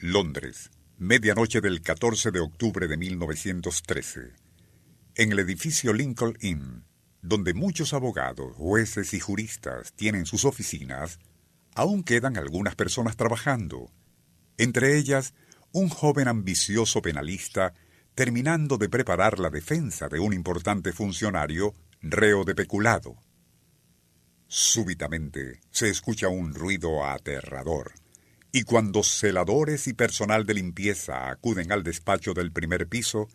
Londres, medianoche del 14 de octubre de 1913. En el edificio Lincoln Inn, donde muchos abogados, jueces y juristas tienen sus oficinas, aún quedan algunas personas trabajando. Entre ellas, un joven ambicioso penalista terminando de preparar la defensa de un importante funcionario reo de peculado. Súbitamente se escucha un ruido aterrador, y cuando celadores y personal de limpieza acuden al despacho del primer piso,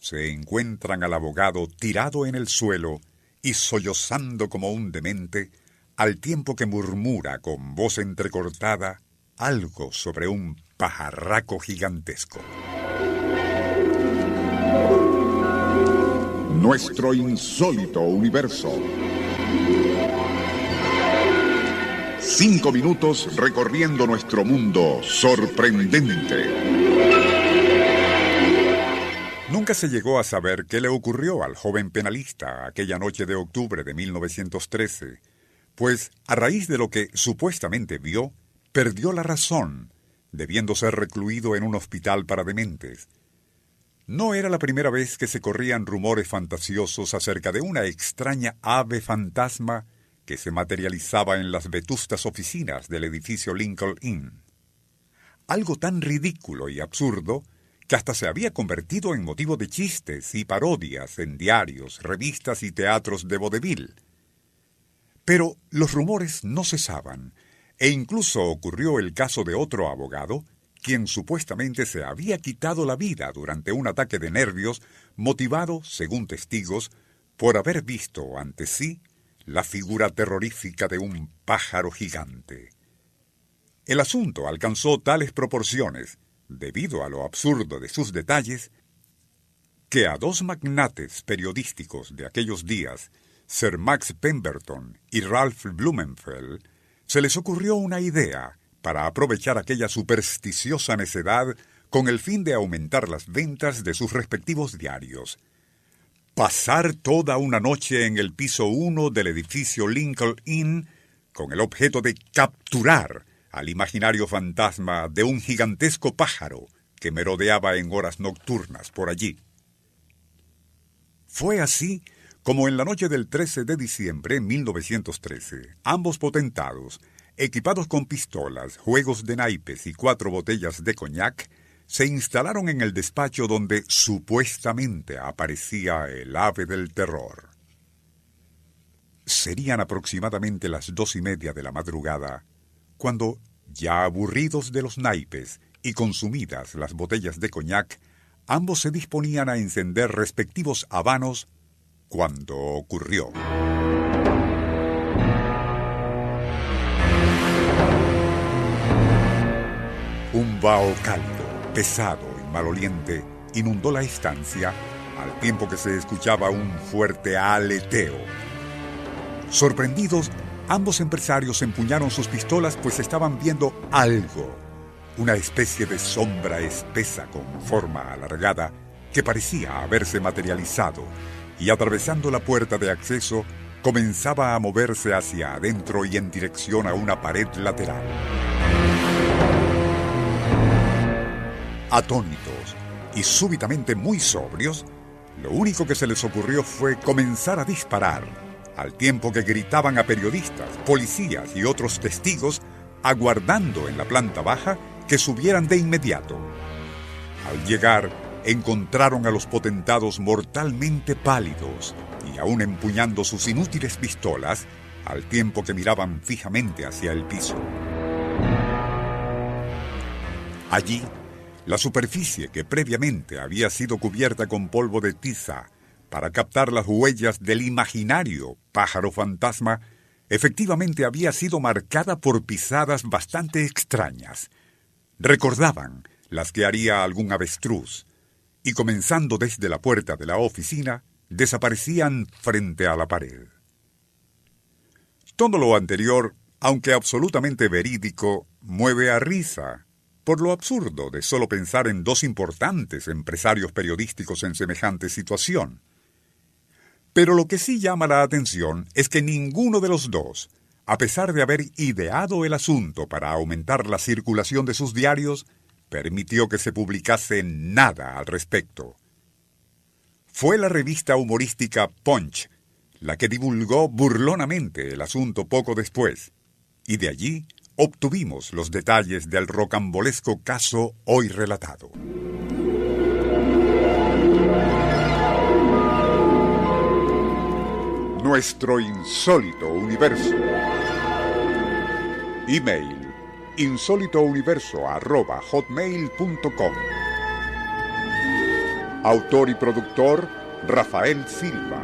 se encuentran al abogado tirado en el suelo y sollozando como un demente, al tiempo que murmura con voz entrecortada algo sobre un pajarraco gigantesco. Nuestro insólito universo. Cinco minutos recorriendo nuestro mundo sorprendente. Nunca se llegó a saber qué le ocurrió al joven penalista aquella noche de octubre de 1913, pues a raíz de lo que supuestamente vio, perdió la razón, debiendo ser recluido en un hospital para dementes. No era la primera vez que se corrían rumores fantasiosos acerca de una extraña ave fantasma que se materializaba en las vetustas oficinas del edificio Lincoln Inn. Algo tan ridículo y absurdo que hasta se había convertido en motivo de chistes y parodias en diarios, revistas y teatros de vodevil. Pero los rumores no cesaban, e incluso ocurrió el caso de otro abogado, quien supuestamente se había quitado la vida durante un ataque de nervios motivado, según testigos, por haber visto ante sí la figura terrorífica de un pájaro gigante. El asunto alcanzó tales proporciones, debido a lo absurdo de sus detalles, que a dos magnates periodísticos de aquellos días, Sir Max Pemberton y Ralph Blumenfeld, se les ocurrió una idea para aprovechar aquella supersticiosa necedad con el fin de aumentar las ventas de sus respectivos diarios pasar toda una noche en el piso 1 del edificio Lincoln Inn con el objeto de capturar al imaginario fantasma de un gigantesco pájaro que merodeaba en horas nocturnas por allí. Fue así como en la noche del 13 de diciembre de 1913, ambos potentados, equipados con pistolas, juegos de naipes y cuatro botellas de coñac, se instalaron en el despacho donde supuestamente aparecía el ave del terror. Serían aproximadamente las dos y media de la madrugada, cuando, ya aburridos de los naipes y consumidas las botellas de coñac, ambos se disponían a encender respectivos habanos cuando ocurrió. Un vaho cálido pesado y maloliente, inundó la estancia al tiempo que se escuchaba un fuerte aleteo. Sorprendidos, ambos empresarios empuñaron sus pistolas pues estaban viendo algo, una especie de sombra espesa con forma alargada que parecía haberse materializado y atravesando la puerta de acceso comenzaba a moverse hacia adentro y en dirección a una pared lateral. Atónitos y súbitamente muy sobrios, lo único que se les ocurrió fue comenzar a disparar, al tiempo que gritaban a periodistas, policías y otros testigos, aguardando en la planta baja que subieran de inmediato. Al llegar, encontraron a los potentados mortalmente pálidos y aún empuñando sus inútiles pistolas, al tiempo que miraban fijamente hacia el piso. Allí, la superficie que previamente había sido cubierta con polvo de tiza para captar las huellas del imaginario pájaro fantasma, efectivamente había sido marcada por pisadas bastante extrañas. recordaban las que haría algún avestruz, y comenzando desde la puerta de la oficina, desaparecían frente a la pared. Todo lo anterior, aunque absolutamente verídico, mueve a risa, por lo absurdo de solo pensar en dos importantes empresarios periodísticos en semejante situación. Pero lo que sí llama la atención es que ninguno de los dos, a pesar de haber ideado el asunto para aumentar la circulación de sus diarios, permitió que se publicase nada al respecto. Fue la revista humorística Punch la que divulgó burlonamente el asunto poco después, y de allí obtuvimos los detalles del rocambolesco caso hoy relatado. Nuestro insólito universo. Email insólitouniverso.hotmail.com Autor y productor Rafael Silva.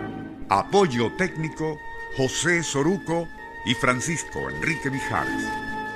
Apoyo técnico José Soruco y Francisco Enrique Mijares.